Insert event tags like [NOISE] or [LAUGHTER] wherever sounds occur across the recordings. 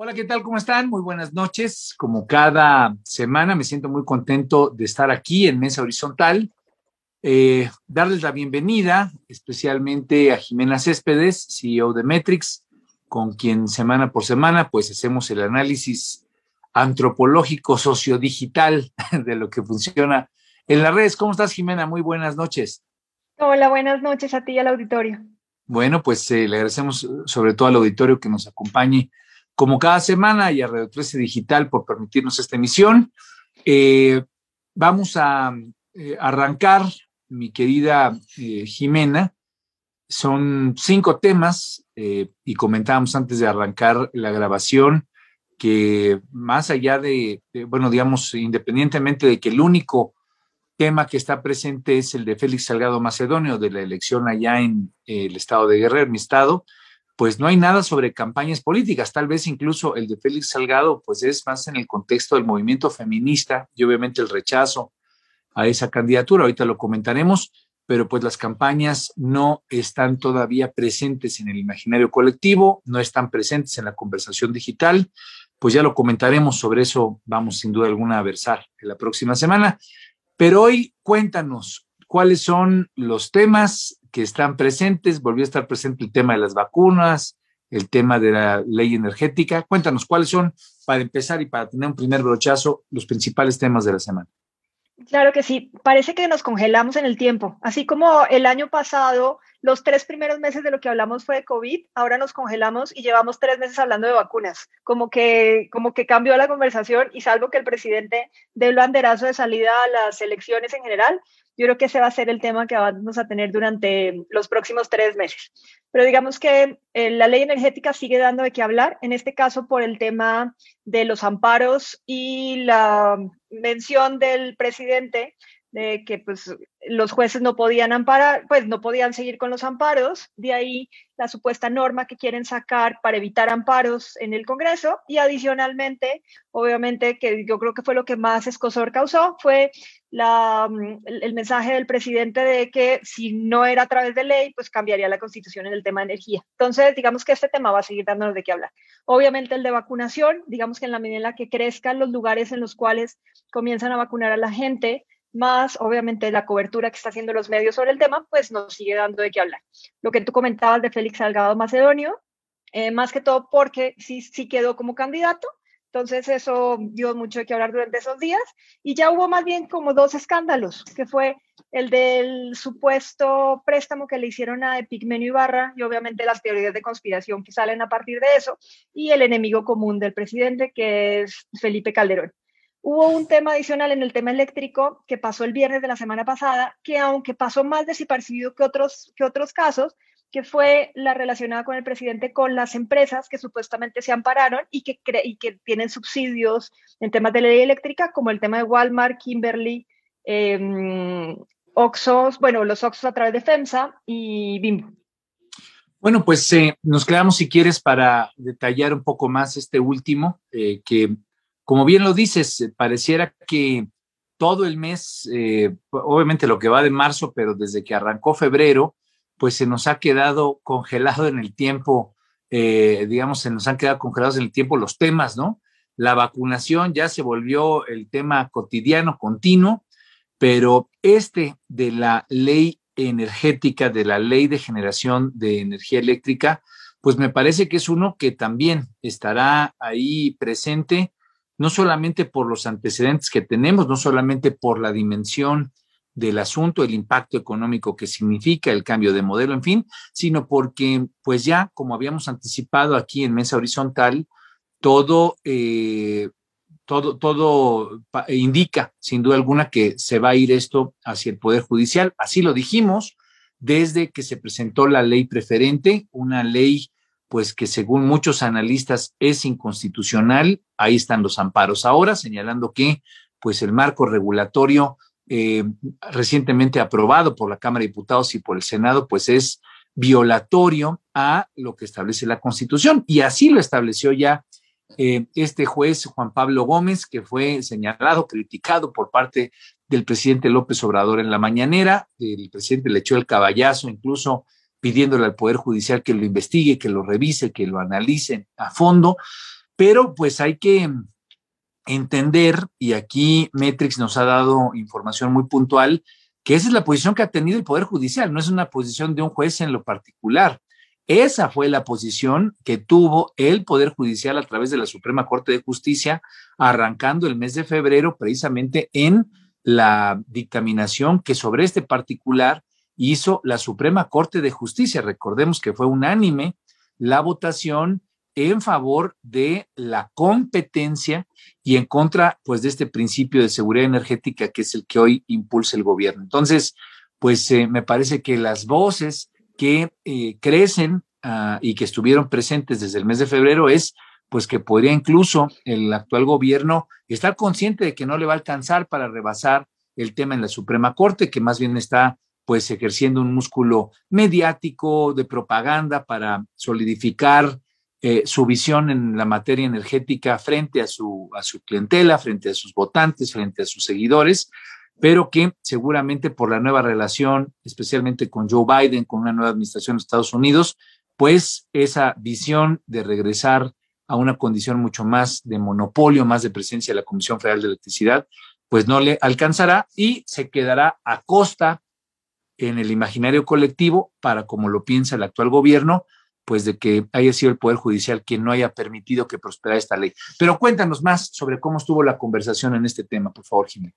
Hola, ¿qué tal? ¿Cómo están? Muy buenas noches. Como cada semana, me siento muy contento de estar aquí en Mesa Horizontal. Eh, darles la bienvenida especialmente a Jimena Céspedes, CEO de Metrix, con quien semana por semana pues hacemos el análisis antropológico sociodigital [LAUGHS] de lo que funciona en las redes. ¿Cómo estás, Jimena? Muy buenas noches. Hola, buenas noches a ti y al auditorio. Bueno, pues eh, le agradecemos sobre todo al auditorio que nos acompañe como cada semana y a Radio 13 Digital por permitirnos esta emisión. Eh, vamos a eh, arrancar, mi querida eh, Jimena. Son cinco temas y comentábamos antes de arrancar la grabación que más allá de, bueno, digamos, independientemente de que el único tema que está presente es el de Félix Salgado Macedonio de la elección allá en el estado de Guerrero, mi estado, pues no hay nada sobre campañas políticas. Tal vez incluso el de Félix Salgado, pues es más en el contexto del movimiento feminista y obviamente el rechazo a esa candidatura. Ahorita lo comentaremos, pero pues las campañas no están todavía presentes en el imaginario colectivo, no están presentes en la conversación digital. Pues ya lo comentaremos, sobre eso vamos sin duda alguna a versar en la próxima semana. Pero hoy cuéntanos cuáles son los temas que están presentes. Volvió a estar presente el tema de las vacunas, el tema de la ley energética. Cuéntanos cuáles son, para empezar y para tener un primer brochazo, los principales temas de la semana. Claro que sí, parece que nos congelamos en el tiempo. Así como el año pasado, los tres primeros meses de lo que hablamos fue de COVID, ahora nos congelamos y llevamos tres meses hablando de vacunas. Como que, como que cambió la conversación y salvo que el presidente dé el banderazo de salida a las elecciones en general, yo creo que ese va a ser el tema que vamos a tener durante los próximos tres meses. Pero digamos que eh, la ley energética sigue dando de qué hablar, en este caso por el tema de los amparos y la mención del presidente de que pues los jueces no podían amparar, pues no podían seguir con los amparos, de ahí la supuesta norma que quieren sacar para evitar amparos en el Congreso y adicionalmente, obviamente que yo creo que fue lo que más escosor causó, fue la, mm, el, mensaje del presidente de que si no era a través de ley, pues cambiaría la constitución en el tema de energía. Entonces, digamos que este tema va a seguir dándonos de qué hablar. Obviamente el de vacunación, digamos que en la medida en la que crezcan los lugares en los cuales comienzan a vacunar a la gente, más obviamente la cobertura que está haciendo los medios sobre el tema, pues nos sigue dando de qué hablar. Lo que tú comentabas de Félix Salgado Macedonio, eh, más que todo porque sí, sí quedó como candidato, entonces eso dio mucho de qué hablar durante esos días y ya hubo más bien como dos escándalos, que fue el del supuesto préstamo que le hicieron a Epigmenio Ibarra y obviamente las teorías de conspiración que salen a partir de eso y el enemigo común del presidente que es Felipe Calderón. Hubo un tema adicional en el tema eléctrico que pasó el viernes de la semana pasada, que aunque pasó más desapercibido que otros, que otros casos, que fue la relacionada con el presidente con las empresas que supuestamente se ampararon y que, y que tienen subsidios en temas de ley eléctrica, como el tema de Walmart, Kimberly, eh, Oxos, bueno, los Oxos a través de FEMSA y Bimbo. Bueno, pues eh, nos quedamos, si quieres, para detallar un poco más este último, eh, que como bien lo dices, eh, pareciera que todo el mes, eh, obviamente lo que va de marzo, pero desde que arrancó febrero, pues se nos ha quedado congelado en el tiempo, eh, digamos, se nos han quedado congelados en el tiempo los temas, ¿no? La vacunación ya se volvió el tema cotidiano, continuo, pero este de la ley energética, de la ley de generación de energía eléctrica, pues me parece que es uno que también estará ahí presente no solamente por los antecedentes que tenemos, no solamente por la dimensión del asunto, el impacto económico que significa el cambio de modelo, en fin, sino porque, pues ya, como habíamos anticipado aquí en Mesa Horizontal, todo, eh, todo, todo indica, sin duda alguna, que se va a ir esto hacia el Poder Judicial. Así lo dijimos desde que se presentó la ley preferente, una ley pues que según muchos analistas es inconstitucional. Ahí están los amparos ahora, señalando que pues el marco regulatorio eh, recientemente aprobado por la Cámara de Diputados y por el Senado, pues es violatorio a lo que establece la Constitución. Y así lo estableció ya eh, este juez Juan Pablo Gómez, que fue señalado, criticado por parte del presidente López Obrador en la mañanera. El presidente le echó el caballazo incluso pidiéndole al Poder Judicial que lo investigue, que lo revise, que lo analice a fondo. Pero pues hay que entender, y aquí Metrix nos ha dado información muy puntual, que esa es la posición que ha tenido el Poder Judicial, no es una posición de un juez en lo particular. Esa fue la posición que tuvo el Poder Judicial a través de la Suprema Corte de Justicia, arrancando el mes de febrero, precisamente en la dictaminación que sobre este particular hizo la Suprema Corte de Justicia. Recordemos que fue unánime la votación en favor de la competencia y en contra, pues, de este principio de seguridad energética que es el que hoy impulsa el gobierno. Entonces, pues, eh, me parece que las voces que eh, crecen ah, y que estuvieron presentes desde el mes de febrero es, pues, que podría incluso el actual gobierno estar consciente de que no le va a alcanzar para rebasar el tema en la Suprema Corte, que más bien está pues ejerciendo un músculo mediático de propaganda para solidificar eh, su visión en la materia energética frente a su, a su clientela, frente a sus votantes, frente a sus seguidores, pero que seguramente por la nueva relación, especialmente con Joe Biden, con una nueva administración de Estados Unidos, pues esa visión de regresar a una condición mucho más de monopolio, más de presencia de la Comisión Federal de Electricidad, pues no le alcanzará y se quedará a costa en el imaginario colectivo para, como lo piensa el actual gobierno, pues de que haya sido el Poder Judicial quien no haya permitido que prosperara esta ley. Pero cuéntanos más sobre cómo estuvo la conversación en este tema, por favor, Jiménez.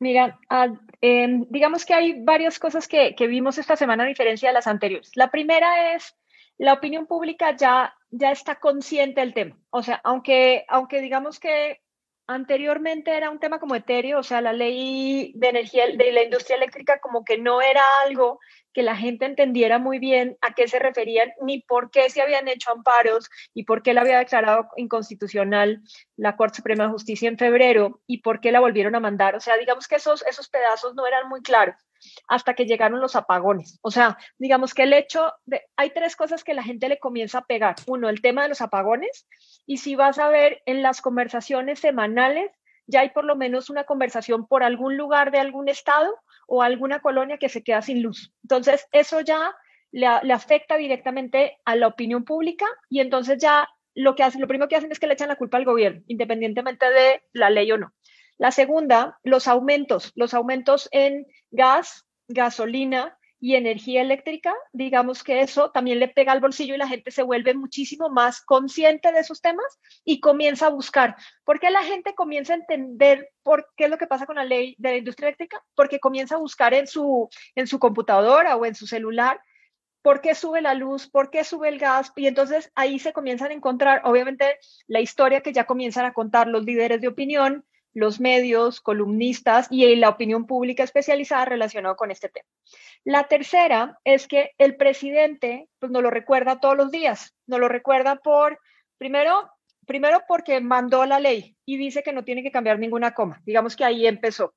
Mira, ah, em, digamos que hay varias cosas que, que, vimos esta semana a diferencia de las anteriores. La primera es, la opinión pública ya, ya está consciente del tema. O sea, aunque, aunque digamos que anteriormente era un tema como etéreo, o sea, la ley de energía de la industria eléctrica como que no era algo que la gente entendiera muy bien a qué se referían ni por qué se habían hecho amparos y por qué la había declarado inconstitucional la Corte Suprema de Justicia en febrero y por qué la volvieron a mandar. O sea, digamos que esos, esos pedazos no eran muy claros hasta que llegaron los apagones. O sea, digamos que el hecho hay tres cosas que la gente le comienza a pegar. Uno, el tema de los apagones. Y si vas a ver en las conversaciones semanales, ya hay por lo menos una conversación por algún lugar de algún estado o alguna colonia que se queda sin luz. Entonces, eso ya le, afecta directamente a la opinión pública y entonces ya lo, que hacen, lo primero que hacen es que le echan la culpa al gobierno, independientemente de la ley o no. La segunda, los aumentos, los aumentos en gas, gasolina, y energía eléctrica, digamos que eso también le pega al bolsillo y la gente se vuelve muchísimo más consciente de esos temas y comienza a buscar. ¿Por qué la gente comienza a entender por qué es lo que pasa con la ley de la industria eléctrica? Porque comienza a buscar en su, en su computadora o en su celular por qué sube la luz, por qué sube el gas, y entonces ahí se comienzan a encontrar, obviamente, la historia que ya comienzan a contar los líderes de opinión, los medios, columnistas y la opinión pública especializada relacionado con este tema. La tercera es que el presidente pues, nos lo recuerda todos los días, nos lo recuerda por, primero, primero porque mandó la ley y dice que no tiene que cambiar ninguna coma, digamos que ahí empezó.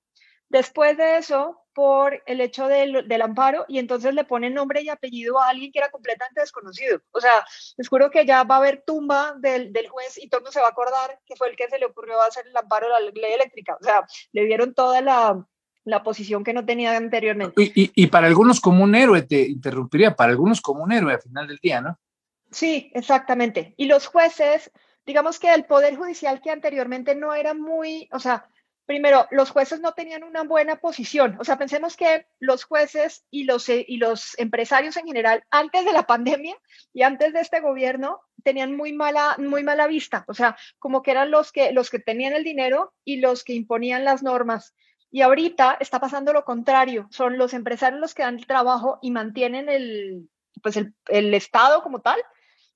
Después de eso, por el hecho del, del, amparo, y entonces le pone nombre y apellido a alguien que era completamente desconocido. O sea, les juro que ya va a haber tumba del, del juez y todo mundo se va a acordar que fue el que se le ocurrió hacer el amparo de la ley eléctrica. O sea, le dieron toda la, la posición que no tenía anteriormente. Y, y, y, para algunos como un héroe, te interrumpiría, para algunos como un héroe al final del día, ¿no? Sí, exactamente. Y los jueces, digamos que el Poder Judicial que anteriormente no era muy, o sea, primero, los jueces no tenían una buena posición. O sea, pensemos que los jueces y los, eh, y los empresarios en general, antes de la pandemia y antes de este gobierno, tenían muy mala, muy mala vista. O sea, como que eran los que, los que tenían el dinero y los que imponían las normas. Y ahorita está pasando lo contrario. Son los empresarios los que dan el trabajo y mantienen el, pues el, el Estado como tal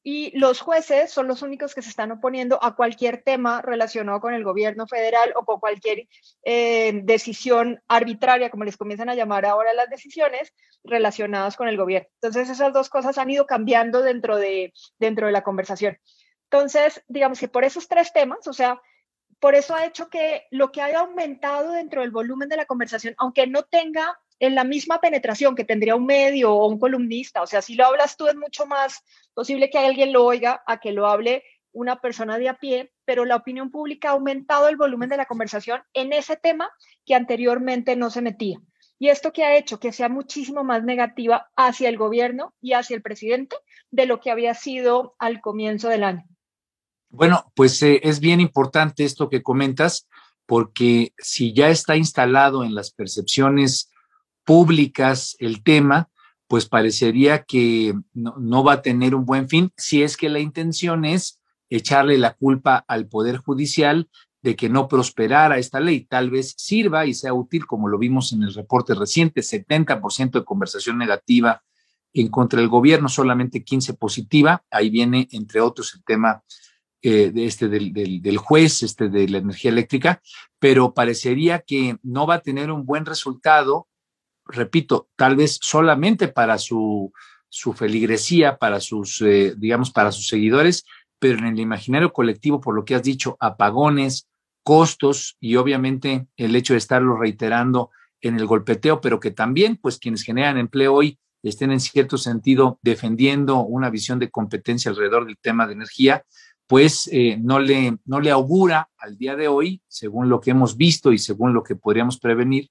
y los jueces son los únicos que se están oponiendo a cualquier tema relacionado con el gobierno federal o con cualquier eh, decisión arbitraria, como les comienzan a llamar ahora las decisiones relacionadas con el gobierno. Entonces, esas dos cosas han ido cambiando dentro de, dentro de la conversación. Entonces, digamos que por esos tres temas, o sea, por eso ha hecho que lo que haya aumentado dentro del volumen de la conversación, aunque no tenga en la misma penetración que tendría un medio o un columnista. O sea, si lo hablas tú es mucho más posible que alguien lo oiga a que lo hable una persona de a pie, pero la opinión pública ha aumentado el volumen de la conversación en ese tema que anteriormente no se metía. Y esto que ha hecho que sea muchísimo más negativa hacia el gobierno y hacia el presidente de lo que había sido al comienzo del año. Bueno, pues eh, es bien importante esto que comentas, porque si ya está instalado en las percepciones públicas el tema, pues parecería que no, va a tener un buen fin si es que la intención es echarle la culpa al Poder Judicial de que no prosperara esta ley. Tal vez sirva y sea útil, como lo vimos en el reporte reciente, 70% de conversación negativa en contra del gobierno, solamente 15 positiva. Ahí viene, entre otros, el tema eh, de este del, del, juez, este de la energía eléctrica, pero parecería que no va a tener un buen resultado, repito, tal vez solamente para su, su feligresía, para sus, eh, digamos, para sus seguidores, pero en el imaginario colectivo, por lo que has dicho, apagones, costos y obviamente el hecho de estarlo reiterando en el golpeteo, pero que también, pues, quienes generan empleo hoy estén en cierto sentido defendiendo una visión de competencia alrededor del tema de energía, pues eh, no, le, no le augura al día de hoy, según lo que hemos visto y según lo que podríamos prevenir,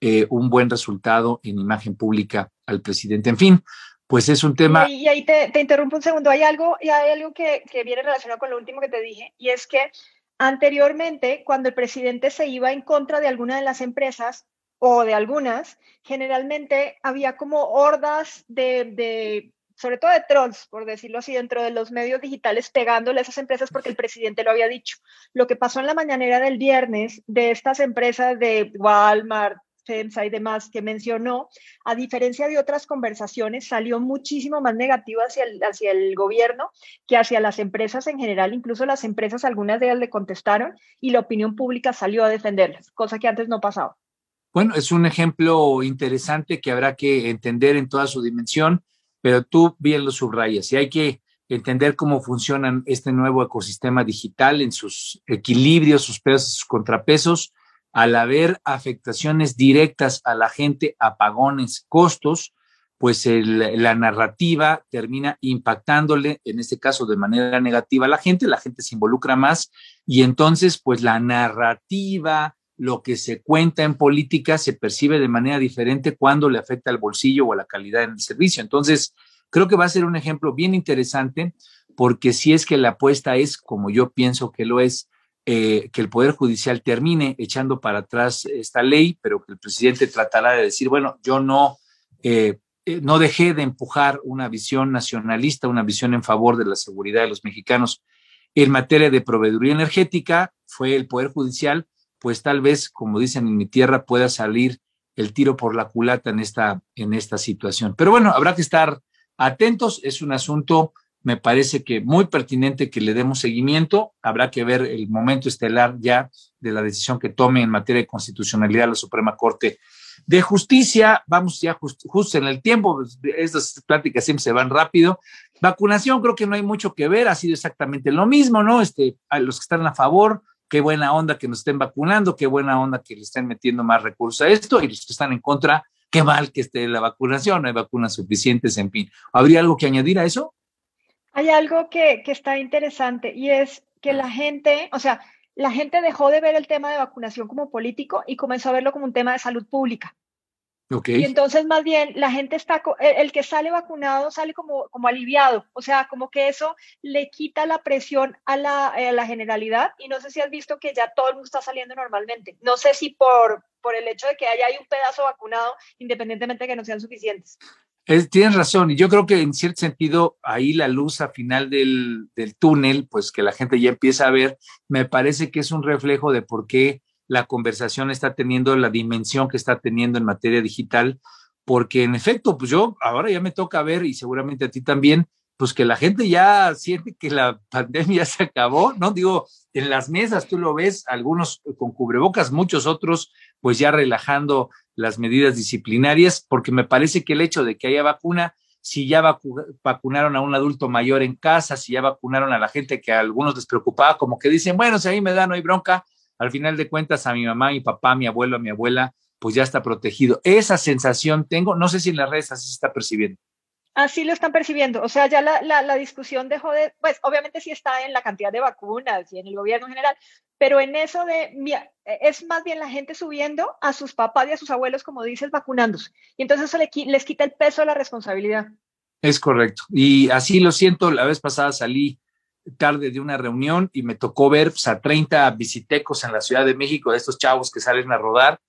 eh, un buen resultado en imagen pública al presidente. En fin, pues es un tema. Y, ahí te, te, interrumpo un segundo. Hay algo, y hay algo que, que viene relacionado con lo último que te dije, y es que Anteriormente, cuando el presidente se iba en contra de alguna de las empresas o de algunas, generalmente había como hordas de, sobre todo de trolls, por decirlo así, dentro de los medios digitales pegándole a esas empresas porque el presidente lo había dicho. Lo que pasó en la mañanera del viernes de estas empresas de Walmart, y demás que mencionó, a diferencia de otras conversaciones, salió muchísimo más negativo hacia el, hacia el gobierno que hacia las empresas en general. Incluso las empresas, algunas de ellas le contestaron y la opinión pública salió a defenderlas, cosa que antes no pasaba. Bueno, es un ejemplo interesante que habrá que entender en toda su dimensión, pero tú bien lo subrayas y hay que entender cómo funciona este nuevo ecosistema digital en sus equilibrios, sus pesos, sus contrapesos al haber afectaciones directas a la gente, apagones, costos, pues la narrativa termina impactándole, en este caso de manera negativa a la gente, la gente se involucra más y entonces pues la narrativa, lo que se cuenta en política se percibe de manera diferente cuando le afecta al bolsillo o a la calidad del servicio. Entonces, creo que va a ser un ejemplo bien interesante porque si es que la apuesta es, como yo pienso que lo es, eh, que el Poder Judicial termine echando para atrás esta ley, pero que el presidente tratará de decir, bueno, yo no, eh, eh, no dejé de empujar una visión nacionalista, una visión en favor de la seguridad de los mexicanos. En materia de proveeduría energética, fue el Poder Judicial, pues tal vez, como dicen en mi tierra, pueda salir el tiro por la culata en esta, en esta situación. Pero bueno, habrá que estar atentos, es un asunto me parece que muy pertinente que le demos seguimiento. Habrá que ver el momento estelar ya de la decisión que tome en materia de constitucionalidad la Suprema Corte de Justicia. Vamos ya justo en el tiempo, pues, estas pláticas siempre se van rápido. Vacunación, creo que no hay mucho que ver, ha sido exactamente lo mismo, ¿no? Este, a los que están a favor, qué buena onda que nos estén vacunando, qué buena onda que le estén metiendo más recursos a esto, y los que están en contra, qué mal que esté la vacunación, no hay vacunas suficientes, en fin. ¿Habría algo que añadir a eso? Hay algo que, está interesante y es que la gente, o sea, la gente dejó de ver el tema de vacunación como político y comenzó a verlo como un tema de salud pública. Okay. Y entonces más bien la gente está, el, que sale vacunado sale como, como aliviado, o sea, como que eso le quita la presión a la, a la, generalidad y no sé si has visto que ya todo el mundo está saliendo normalmente. No sé si por, por el hecho de que haya un pedazo vacunado, independientemente de que no sean suficientes tienes razón, y yo creo que en cierto sentido ahí la luz a final del, del, túnel, pues que la gente ya empieza a ver, me parece que es un reflejo de por qué la conversación está teniendo la dimensión que está teniendo en materia digital, porque en efecto, pues yo ahora ya me toca ver, y seguramente a ti también, pues que la gente ya siente que la [LAUGHS] pandemia se acabó, ¿no? Digo, en las mesas tú lo ves, algunos con cubrebocas, muchos otros pues ya relajando las medidas disciplinarias, porque me parece que el hecho de que haya vacuna, si ya vacunaron a un adulto mayor en casa, si ya vacunaron a la gente que a algunos les preocupaba, como que dicen, bueno, si a mí me da, no hay bronca, al final de cuentas a mi mamá, mi papá, mi abuelo, a mi abuela, pues ya está protegido. Esa sensación tengo, no sé si en las redes así se está percibiendo. Así lo están percibiendo. O sea, ya la, la, discusión dejó de, pues obviamente sí está en la cantidad de vacunas y en el gobierno en general, pero en eso de, es más bien la gente subiendo a sus papás y a sus abuelos, como dices, vacunándose. Y entonces eso les quita el peso de la responsabilidad. Es correcto. Y así lo siento, la vez pasada salí tarde de una reunión y me tocó ver pues, a 30 visitecos en la Ciudad de México, de estos chavos que salen a rodar,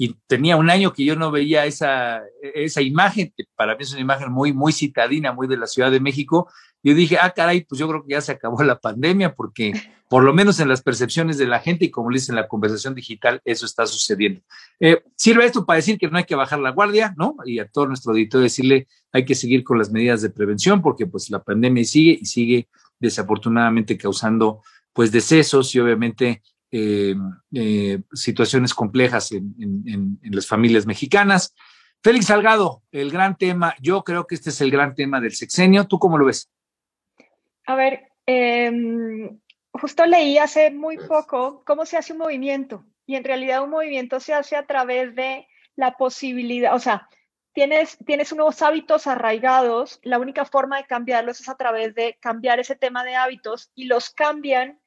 y tenía un año que yo no veía esa, esa imagen, que para mí es una imagen muy, muy citadina, muy de la Ciudad de México. Yo dije, ah, caray, pues yo creo que ya se acabó la pandemia, porque por lo menos en las percepciones de la gente y como le dicen en la conversación digital, eso está sucediendo. Eh, sirve esto para decir que no hay que bajar la guardia, ¿no? Y a todo nuestro auditorio decirle, hay que seguir con las medidas de prevención, porque pues la pandemia sigue y sigue desafortunadamente causando pues decesos y obviamente eh, eh, situaciones complejas en, las familias mexicanas. Félix Salgado, el gran tema, yo creo que este es el gran tema del sexenio. ¿Tú cómo lo ves? A ver, em, justo leí hace muy poco cómo se hace un movimiento y en realidad un movimiento se hace a través de la posibilidad, o sea, tienes, tienes unos hábitos arraigados, la única forma de cambiarlos es a través de cambiar ese tema de hábitos y los cambian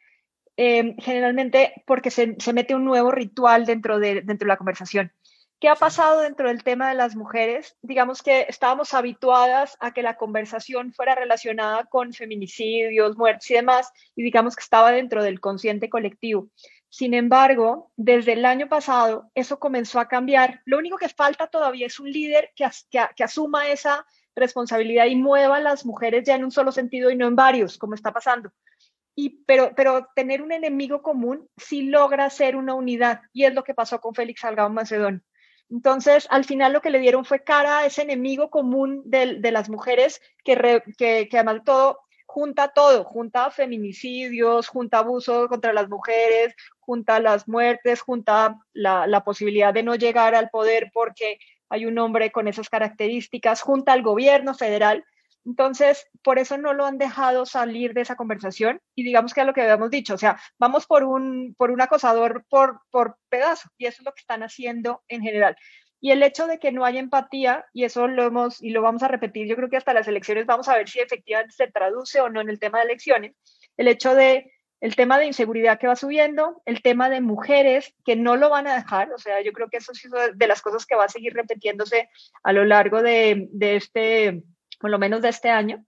Em, generalmente porque se, mete un nuevo ritual dentro de, dentro de la conversación. ¿Qué ha pasado dentro del tema de las mujeres? Digamos que estábamos habituadas a que la conversación fuera relacionada con feminicidios, muertes y demás, y digamos que estaba dentro del consciente colectivo. Sin embargo, desde el año pasado eso comenzó a cambiar. Lo único que falta todavía es un líder que, que asuma esa responsabilidad y mueva a las mujeres ya en un solo sentido y no en varios, como está pasando pero, pero tener un enemigo común sí logra ser una unidad y es lo que pasó con Félix Salgado Macedón. Entonces, al final lo que le dieron fue cara a ese enemigo común de, de las mujeres que, que, que además todo junta todo, junta feminicidios, junta abuso contra las mujeres, junta las muertes, junta la, la, posibilidad de no llegar al poder porque hay un hombre con esas características, junta al gobierno federal. Entonces, por eso no lo han dejado salir de esa conversación y digamos que es lo que habíamos dicho, o sea, vamos por un, por un acosador por, por pedazo y eso es lo que están haciendo en general. Y el hecho de que no haya empatía, y eso lo hemos y lo vamos a repetir, yo creo que hasta las elecciones vamos a ver si efectivamente se traduce o no en el tema de elecciones, el hecho de el tema de inseguridad que va subiendo, el tema de mujeres que no lo van a dejar, o sea, yo creo que eso es de las cosas que va a seguir repitiéndose a lo largo de, de este por lo menos de este año.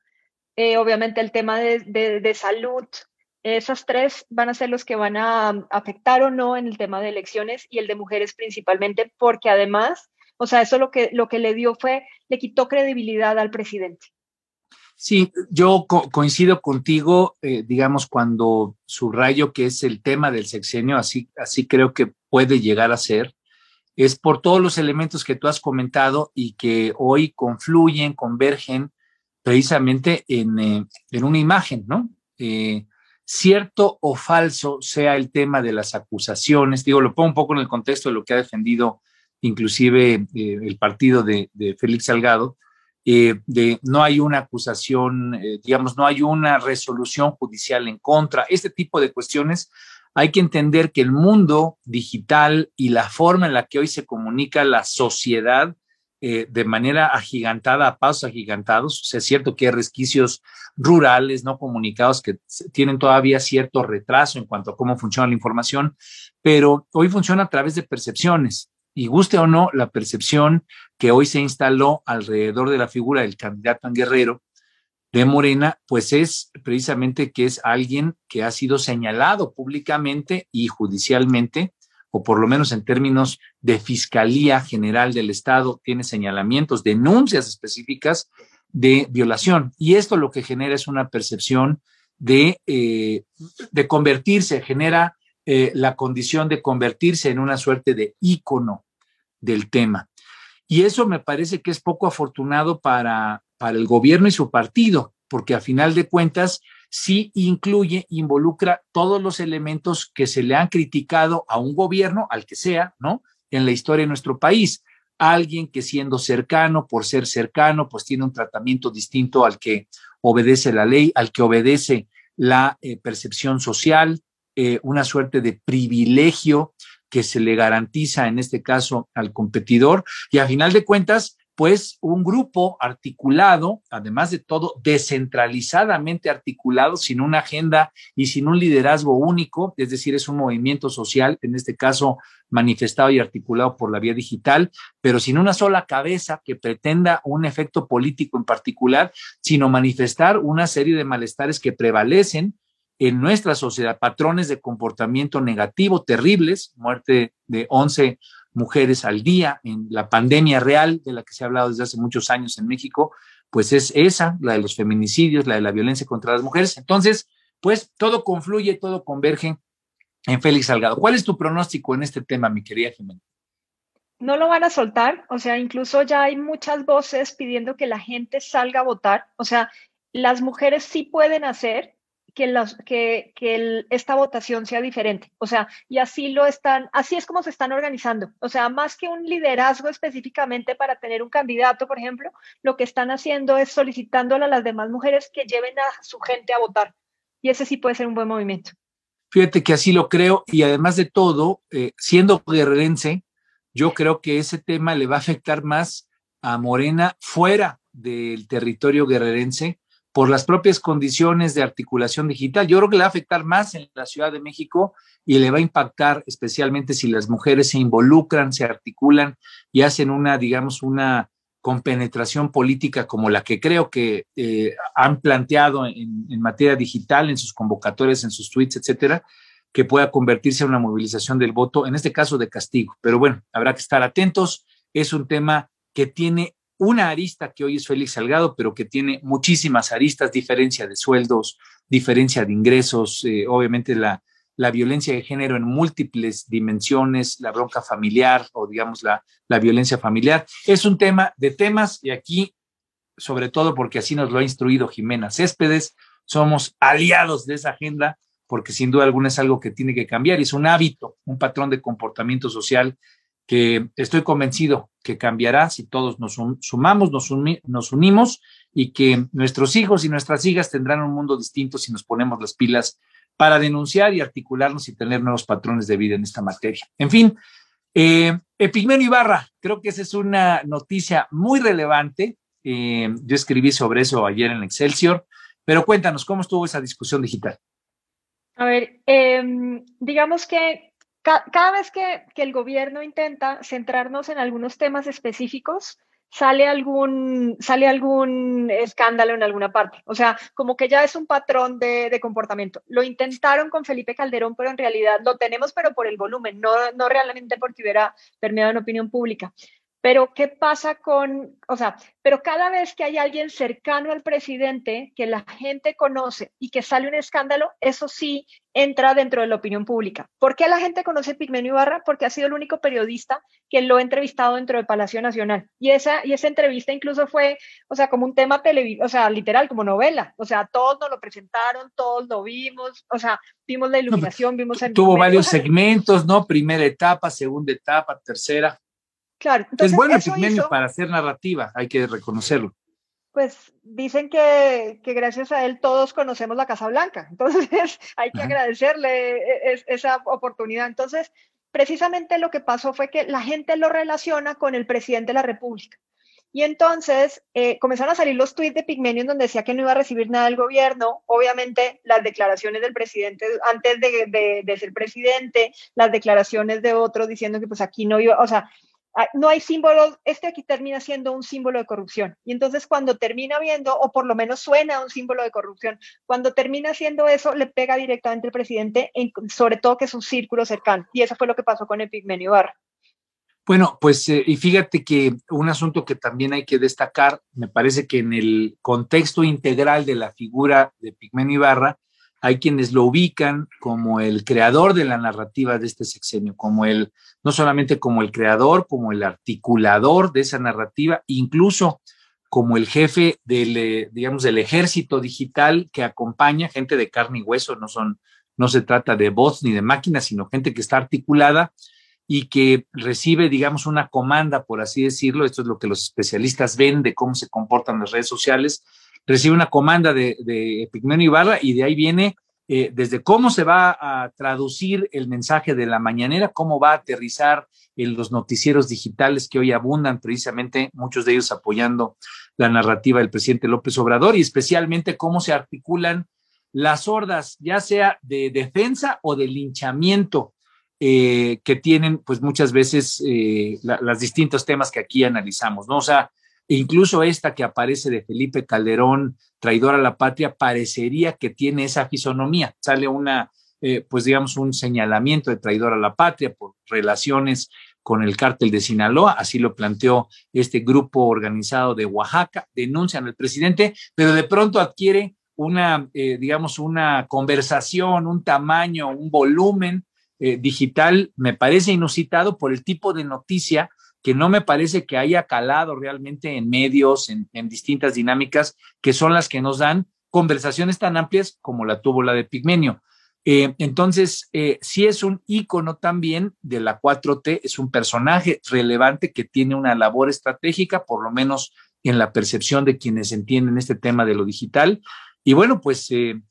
Eh, obviamente el tema de, salud, esas tres van a ser los que van a afectar o no en el tema de elecciones y el de mujeres principalmente, porque además, o sea, eso lo que, lo que le dio fue, le quitó credibilidad al presidente. Sí, yo coincido contigo, eh, digamos, cuando subrayo que es el tema del sexenio, así, así creo que puede llegar a ser es por todos los elementos que tú has comentado y que hoy confluyen, convergen precisamente en, eh, una imagen, ¿no? Eh, cierto o falso sea el tema de las acusaciones, digo, lo pongo un poco en el contexto de lo que ha defendido inclusive eh, el partido de, de Félix Salgado, de no hay una acusación, digamos, no hay una resolución judicial en contra, este tipo de cuestiones hay que entender que el mundo digital y la forma en la que hoy se comunica la sociedad eh, de manera agigantada, a pasos agigantados, o sea, es cierto que hay resquicios rurales no comunicados que tienen todavía cierto retraso en cuanto a cómo funciona la información, pero hoy funciona a través de percepciones. Y guste o no, la percepción que hoy se instaló alrededor de la figura del candidato en Guerrero de Morena, pues es precisamente que es alguien que ha sido señalado públicamente y judicialmente, o por lo menos en términos de Fiscalía General del Estado, tiene señalamientos, denuncias específicas de violación. Y esto lo que genera es una percepción de, eh, de convertirse, genera eh, la condición de convertirse en una suerte de ícono del tema. Y eso me parece que es poco afortunado para, para el gobierno y su partido, porque a final de cuentas sí incluye, involucra todos los elementos que se le han criticado a un gobierno, al que sea, ¿no? En la historia de nuestro país. Alguien que siendo cercano, por ser cercano, pues tiene un tratamiento distinto al que obedece la ley, al que obedece la eh, percepción social, eh, una suerte de privilegio que se le garantiza en este caso al competidor y a final de cuentas pues un grupo articulado, además de todo, descentralizadamente articulado, sin una agenda y sin un liderazgo único, es decir, es un movimiento social, en este caso manifestado y articulado por la vía digital, pero sin una sola cabeza que pretenda un efecto político en particular, sino manifestar una serie de malestares que prevalecen en nuestra sociedad, patrones de comportamiento negativo terribles, muerte de 11 mujeres al día en la pandemia real de la que se ha hablado desde hace muchos años en México, pues es esa, la de los feminicidios, la de la violencia contra las mujeres. Entonces, pues todo confluye, todo converge en Félix Salgado. ¿Cuál es tu pronóstico en este tema, mi querida Jimena? No lo van a soltar, o sea, incluso ya hay muchas voces pidiendo que la gente salga a votar, o sea, las mujeres sí pueden hacer que, los, que, que esta votación sea diferente. O sea, y así lo están, así es como se están organizando. O sea, más que un liderazgo específicamente para tener un candidato, por ejemplo, lo que están haciendo es solicitándole a las demás mujeres que lleven a su gente a votar. Y ese sí puede ser un buen movimiento. Fíjate que así lo creo y además de todo, eh, siendo guerrerense, yo creo que ese tema le va a afectar más a Morena fuera del territorio guerrerense por las propias condiciones de articulación digital. Yo creo que le va a afectar más en la Ciudad de México y le va a impactar especialmente si las mujeres se involucran, se articulan y hacen una, digamos, una compenetración política como la que creo que eh, han planteado en, en, materia digital, en sus convocatorias, en sus tweets, etcétera, que pueda convertirse en una movilización del voto, en este caso de castigo. Pero bueno, habrá que estar atentos. Es un tema que tiene una arista que hoy es Félix Salgado, pero que tiene muchísimas aristas, diferencia de sueldos, diferencia de ingresos, eh, obviamente la, la violencia de género en múltiples dimensiones, la bronca familiar o digamos la, la violencia familiar. Es un tema de temas y aquí, sobre todo porque así nos lo ha instruido Jimena Céspedes, somos aliados de esa agenda porque sin duda alguna es algo que tiene que cambiar es un hábito, un patrón de comportamiento social que estoy convencido que cambiará si todos nos sumamos, nos, unimos y que nuestros hijos y nuestras hijas tendrán un mundo distinto si nos ponemos las pilas para denunciar y articularnos y tener nuevos patrones de vida en esta materia. En fin, eh, Epigmenio Ibarra, creo que esa es una noticia muy relevante. Eh, yo escribí sobre eso ayer en Excelsior, pero cuéntanos, ¿cómo estuvo esa discusión digital? A ver, em, digamos que cada vez que, el gobierno intenta centrarnos en algunos temas específicos, sale algún, sale algún escándalo en alguna parte. O sea, como que ya es un patrón de, de, comportamiento. Lo intentaron con Felipe Calderón, pero en realidad lo tenemos, pero por el volumen, no, no realmente porque hubiera permeado en opinión pública. Pero ¿qué pasa con, o sea, pero cada vez que hay alguien cercano al presidente que la gente conoce y que sale un escándalo, eso sí entra dentro de la opinión pública. ¿Por qué la gente conoce a Pigmenio Ibarra? Porque ha sido el único periodista que lo ha entrevistado dentro del Palacio Nacional. Y esa, y esa entrevista incluso fue, o sea, como un tema televisivo, o sea, literal, como novela. O sea, todos nos lo presentaron, todos lo vimos, o sea, vimos la iluminación, vimos el... Tuvo varios segmentos, ¿no? Primera etapa, segunda etapa, tercera. Claro. Entonces, es bueno Pigmenio para hacer narrativa, hay que reconocerlo. Pues dicen que, que, gracias a él todos conocemos la Casa Blanca, [LAUGHS] entonces hay que agradecerle e, e, esa oportunidad. Entonces, precisamente lo que pasó fue que la gente lo relaciona con el presidente de la República. Y entonces eh, comenzaron a salir los tweets de Pigmenio en donde decía que no iba a recibir nada del gobierno. Obviamente, las declaraciones del presidente antes de, de, de ser presidente, las declaraciones de otros diciendo que pues aquí no iba, o sea, no hay símbolos, este aquí termina siendo un símbolo de corrupción. Y entonces cuando termina viendo, o por lo menos suena un símbolo de corrupción, cuando termina siendo eso, le pega directamente al presidente, sobre todo que es un círculo cercano. Y eso fue lo que pasó con Epigmenio Barra. Bueno, pues eh, y fíjate que un asunto que también hay que destacar, me parece que en el contexto integral de la figura de Pigmenio Ibarra, hay quienes lo ubican como el creador de la narrativa de este sexenio, como el, no solamente como el creador, como el articulador de esa narrativa, incluso como el jefe del, eh, digamos, del ejército digital que acompaña gente de carne y hueso, no son, no se trata de voz ni de máquina, sino gente que está articulada y que recibe, digamos, una comanda, por así decirlo, esto es lo que los especialistas ven de cómo se comportan las redes sociales, recibe una comanda de, de Epigmenio Ibarra y de ahí viene eh, desde cómo se va a traducir el mensaje de la mañanera, cómo va a aterrizar en los noticieros digitales que hoy abundan, precisamente muchos de ellos apoyando la narrativa del presidente López Obrador y especialmente cómo se articulan las hordas, ya sea de defensa o de linchamiento eh, que tienen pues muchas veces eh, los distintos temas que aquí analizamos, ¿no? O sea, incluso esta que aparece de Felipe Calderón, traidor a la patria, parecería que tiene esa fisonomía. Sale una, eh, pues digamos, un señalamiento de traidor a la patria por relaciones con el cártel de Sinaloa, así lo planteó este grupo organizado de Oaxaca, denuncian al presidente, pero de pronto adquiere una, eh, digamos, una conversación, un tamaño, un volumen eh, digital, me parece inusitado por el tipo de noticia que no me parece que haya calado realmente en medios, en, distintas dinámicas, que son las que nos dan conversaciones tan amplias como la tuvo la de Pigmenio. Eh, entonces, eh, sí es un ícono también de la 4T, es un personaje relevante que tiene una labor estratégica, por lo menos en la percepción de quienes entienden este tema de lo digital. Y bueno, pues eh,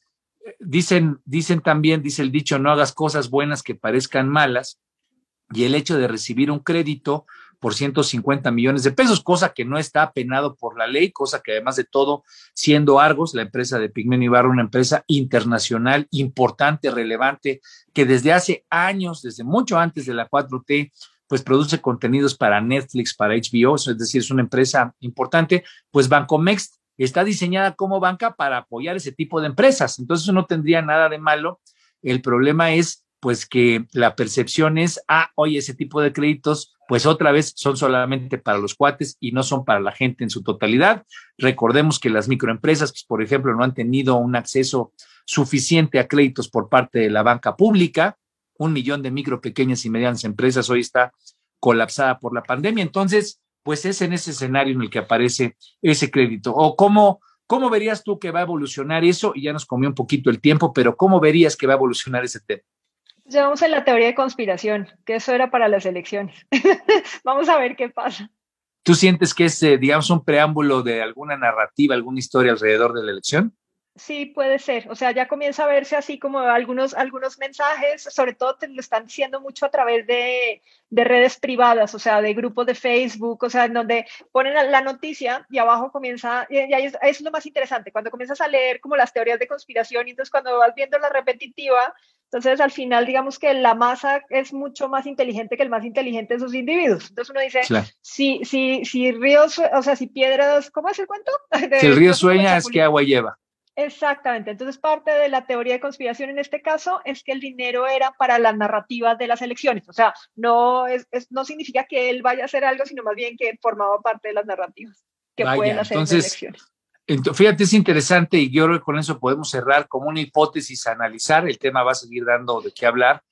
dicen, dicen también, dice el dicho, no hagas cosas buenas que parezcan malas. Y el hecho de recibir un crédito por 150 millones de pesos, cosa que no está penado por la ley, cosa que además de todo, siendo Argos, la empresa de Pigmenio Ibarra, una empresa internacional importante, relevante, que desde hace años, desde mucho antes de la 4T, pues produce contenidos para Netflix, para HBO, es decir, es una empresa importante, pues Bancomex está diseñada como banca para apoyar ese tipo de empresas, entonces no tendría nada de malo. El problema es pues que la percepción es, ah, oye, ese tipo de créditos pues otra vez son solamente para los cuates y no son para la gente en su totalidad. Recordemos que las microempresas, pues, por ejemplo, no han tenido un acceso suficiente a créditos por parte de la banca pública. Un millón de micro, pequeñas y medianas empresas hoy está colapsada por la pandemia. Entonces, pues es en ese escenario en el que aparece ese crédito. O cómo, cómo verías tú que va a evolucionar eso, y ya nos comió un poquito el tiempo, pero cómo verías que va a evolucionar ese tema. Llevamos en la teoría de conspiración, que eso era para las elecciones. [LAUGHS] Vamos a ver qué pasa. ¿Tú sientes que es, eh, digamos, un preámbulo de alguna narrativa, alguna historia alrededor de la elección? Sí, puede ser. O sea, ya comienza a verse así como algunos, algunos mensajes, sobre todo te lo están diciendo mucho a través de, de, redes privadas, o sea, de grupos de Facebook, o sea, en donde ponen la noticia y abajo comienza, y ahí es, es, lo más interesante, cuando comienzas a leer como las teorías de conspiración y entonces cuando vas viendo la repetitiva, entonces, al final, digamos que la masa es mucho más inteligente que el más inteligente de sus individuos. Entonces uno dice, si, si, si ríos, o sea, si piedras, ¿cómo es el cuento? [LAUGHS] si el río sueña es que agua lleva. Exactamente. Entonces, parte de la teoría de conspiración en este caso es que el dinero era para las narrativas de las elecciones. O sea, no, es, no significa que él vaya a hacer algo, sino más bien que formaba parte de las narrativas que pueden hacer entonces, elecciones. Fíjate, es interesante y yo creo que con eso podemos cerrar como una hipótesis a analizar. El tema va a seguir dando de qué hablar,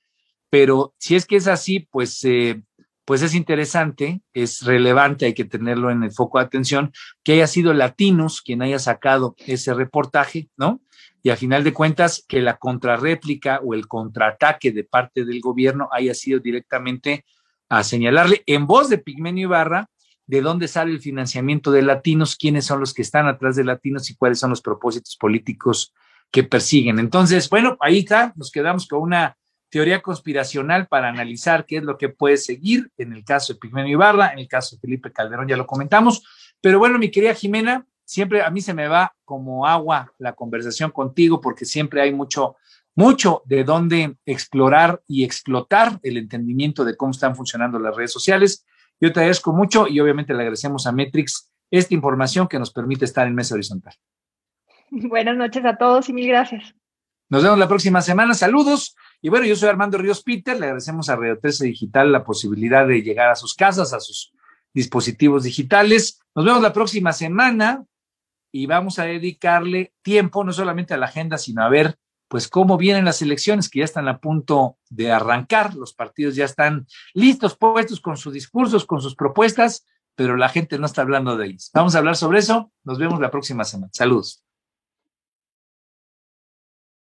pero si es que es así, pues, eh, pues es interesante, es relevante, hay que tenerlo en el foco de atención, que haya sido Latinos quien haya sacado ese reportaje, ¿no? Y a final de cuentas, que la contrarréplica o el contraataque de parte del gobierno haya sido directamente a señalarle en voz de Pigmenio Ibarra de dónde sale el financiamiento de latinos, quiénes son los que están atrás de latinos y cuáles son los propósitos políticos que persiguen. Entonces, bueno, ahí está, nos quedamos con una teoría conspiracional para analizar qué es lo que puede seguir en el caso de Pigmenio Ibarra, en el caso de Felipe Calderón, ya lo comentamos. Pero bueno, mi querida Jimena, siempre a mí se me va como agua la conversación contigo porque siempre hay mucho, mucho de dónde explorar y explotar el entendimiento de cómo están funcionando las redes sociales. Yo te agradezco mucho y obviamente le agradecemos a Metrix esta información que nos permite estar en Mesa Horizontal. Buenas noches a todos y mil gracias. Nos vemos la próxima semana. Saludos. Y bueno, yo soy Armando Ríos Peter. Le agradecemos a Radio 13 Digital la posibilidad de llegar a sus casas, a sus dispositivos digitales. Nos vemos la próxima semana y vamos a dedicarle tiempo no solamente a la agenda, sino a ver pues cómo vienen las elecciones que ya están a punto de arrancar, los partidos ya están listos, puestos con sus discursos, con sus propuestas, pero la gente no está hablando de ellos. Vamos a hablar sobre eso, nos vemos la próxima semana. Saludos.